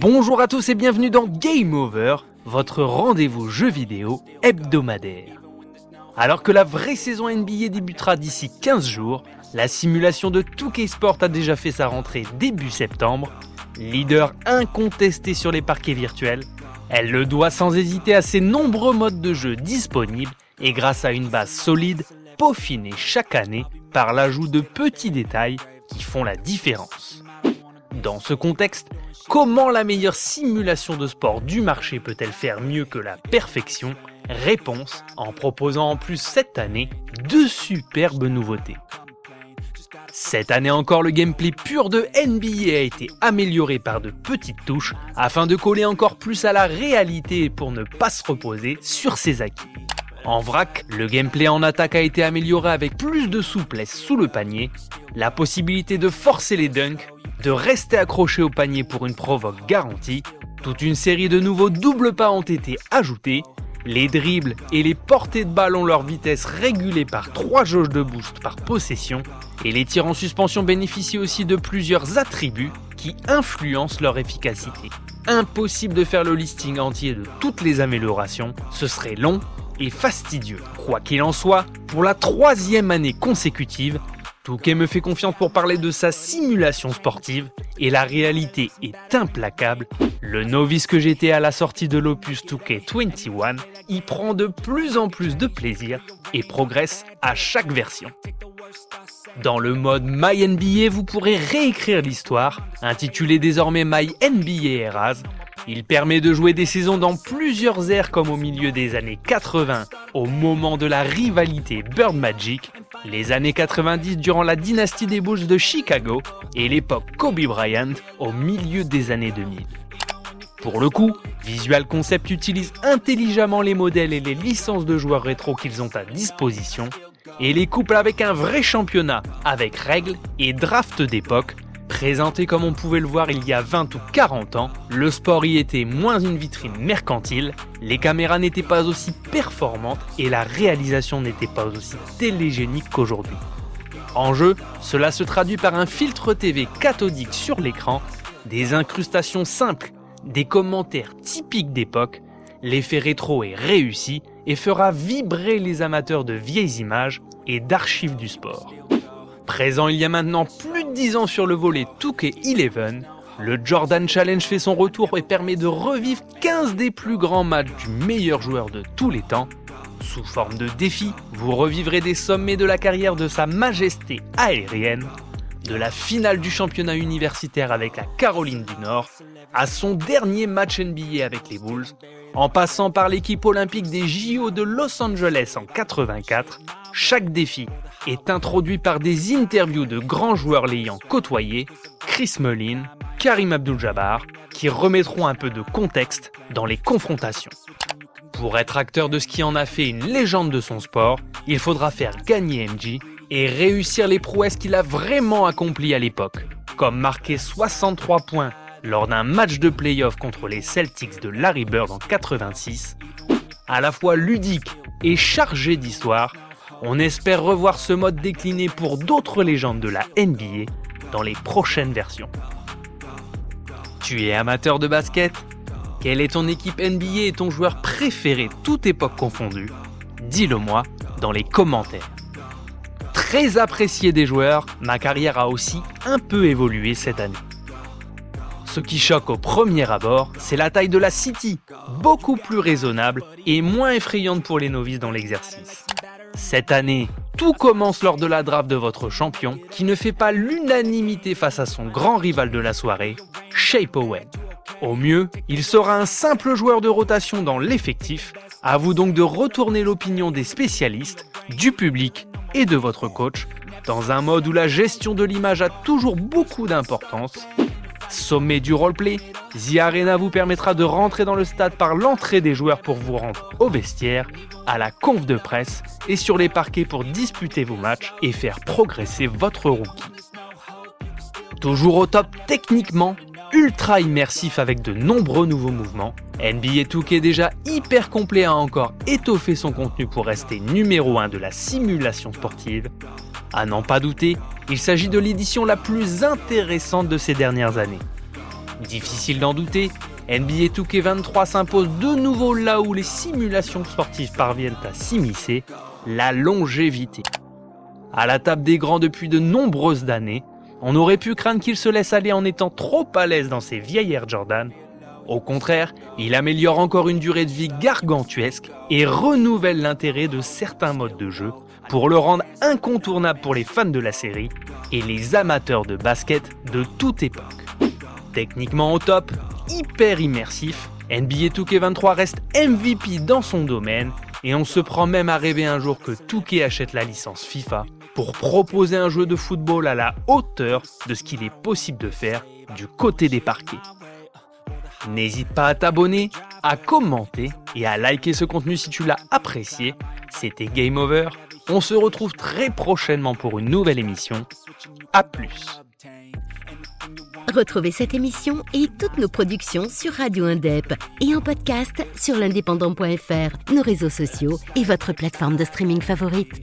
Bonjour à tous et bienvenue dans Game Over, votre rendez-vous jeu vidéo hebdomadaire. Alors que la vraie saison NBA débutera d'ici 15 jours, la simulation de 2K Sport a déjà fait sa rentrée début septembre. Leader incontesté sur les parquets virtuels, elle le doit sans hésiter à ses nombreux modes de jeu disponibles et grâce à une base solide peaufinée chaque année par l'ajout de petits détails qui font la différence. Dans ce contexte, comment la meilleure simulation de sport du marché peut-elle faire mieux que la perfection? Réponse en proposant en plus cette année deux superbes nouveautés. Cette année encore, le gameplay pur de NBA a été amélioré par de petites touches afin de coller encore plus à la réalité pour ne pas se reposer sur ses acquis. En vrac, le gameplay en attaque a été amélioré avec plus de souplesse sous le panier, la possibilité de forcer les dunks, de rester accroché au panier pour une provoque garantie, toute une série de nouveaux doubles pas ont été ajoutés, les dribbles et les portées de ballon leur vitesse régulée par 3 jauges de boost par possession, et les tirs en suspension bénéficient aussi de plusieurs attributs qui influencent leur efficacité. Impossible de faire le listing entier de toutes les améliorations, ce serait long et fastidieux. Quoi qu'il en soit, pour la troisième année consécutive, Touquet me fait confiance pour parler de sa simulation sportive et la réalité est implacable. Le novice que j'étais à la sortie de l'opus Touquet 21 y prend de plus en plus de plaisir et progresse à chaque version. Dans le mode My NBA, vous pourrez réécrire l'histoire, intitulée désormais My NBA Eras, il permet de jouer des saisons dans plusieurs airs comme au milieu des années 80, au moment de la rivalité Bird Magic, les années 90 durant la dynastie des Bulls de Chicago et l'époque Kobe Bryant au milieu des années 2000. Pour le coup, Visual Concept utilise intelligemment les modèles et les licences de joueurs rétro qu'ils ont à disposition et les couple avec un vrai championnat, avec règles et drafts d'époque Présenté comme on pouvait le voir il y a 20 ou 40 ans, le sport y était moins une vitrine mercantile, les caméras n'étaient pas aussi performantes et la réalisation n'était pas aussi télégénique qu'aujourd'hui. En jeu, cela se traduit par un filtre TV cathodique sur l'écran, des incrustations simples, des commentaires typiques d'époque, l'effet rétro est réussi et fera vibrer les amateurs de vieilles images et d'archives du sport. Présent il y a maintenant plus de 10 ans sur le volet 2K11, le Jordan Challenge fait son retour et permet de revivre 15 des plus grands matchs du meilleur joueur de tous les temps. Sous forme de défi, vous revivrez des sommets de la carrière de Sa Majesté aérienne, de la finale du championnat universitaire avec la Caroline du Nord, à son dernier match NBA avec les Bulls, en passant par l'équipe olympique des JO de Los Angeles en 84, chaque défi est introduit par des interviews de grands joueurs l'ayant côtoyé, Chris Mullin, Karim Abdul-Jabbar, qui remettront un peu de contexte dans les confrontations. Pour être acteur de ce qui en a fait une légende de son sport, il faudra faire gagner MJ et réussir les prouesses qu'il a vraiment accomplies à l'époque, comme marquer 63 points lors d'un match de playoff contre les Celtics de Larry Bird en 86, à la fois ludique et chargé d'histoire, on espère revoir ce mode décliné pour d'autres légendes de la NBA dans les prochaines versions. Tu es amateur de basket? Quelle est ton équipe NBA et ton joueur préféré, toute époque confondue? Dis-le moi dans les commentaires. Très apprécié des joueurs, ma carrière a aussi un peu évolué cette année. Ce qui choque au premier abord, c'est la taille de la City, beaucoup plus raisonnable et moins effrayante pour les novices dans l'exercice. Cette année, tout commence lors de la draft de votre champion, qui ne fait pas l'unanimité face à son grand rival de la soirée, Shape Owen. Au mieux, il sera un simple joueur de rotation dans l'effectif. À vous donc de retourner l'opinion des spécialistes, du public et de votre coach, dans un mode où la gestion de l'image a toujours beaucoup d'importance. Sommet du roleplay, The Arena vous permettra de rentrer dans le stade par l'entrée des joueurs pour vous rendre au vestiaire à la conf de presse et sur les parquets pour disputer vos matchs et faire progresser votre rookie. Toujours au top techniquement, ultra immersif avec de nombreux nouveaux mouvements, NBA 2K déjà hyper complet a encore étoffé son contenu pour rester numéro 1 de la simulation sportive. À n'en pas douter, il s'agit de l'édition la plus intéressante de ces dernières années. Difficile d'en douter, NBA 2K23 s'impose de nouveau là où les simulations sportives parviennent à s'immiscer, la longévité. À la table des grands depuis de nombreuses années, on aurait pu craindre qu'il se laisse aller en étant trop à l'aise dans ses vieilles Jordan. Au contraire, il améliore encore une durée de vie gargantuesque et renouvelle l'intérêt de certains modes de jeu pour le rendre incontournable pour les fans de la série et les amateurs de basket de toute époque. Techniquement au top, hyper immersif, NBA 2K23 reste MVP dans son domaine et on se prend même à rêver un jour que 2K achète la licence FIFA pour proposer un jeu de football à la hauteur de ce qu'il est possible de faire du côté des parquets. N'hésite pas à t'abonner, à commenter et à liker ce contenu si tu l'as apprécié. C'était Game Over. On se retrouve très prochainement pour une nouvelle émission. A plus. Retrouvez cette émission et toutes nos productions sur Radio Indep et en podcast sur l'indépendant.fr, nos réseaux sociaux et votre plateforme de streaming favorite.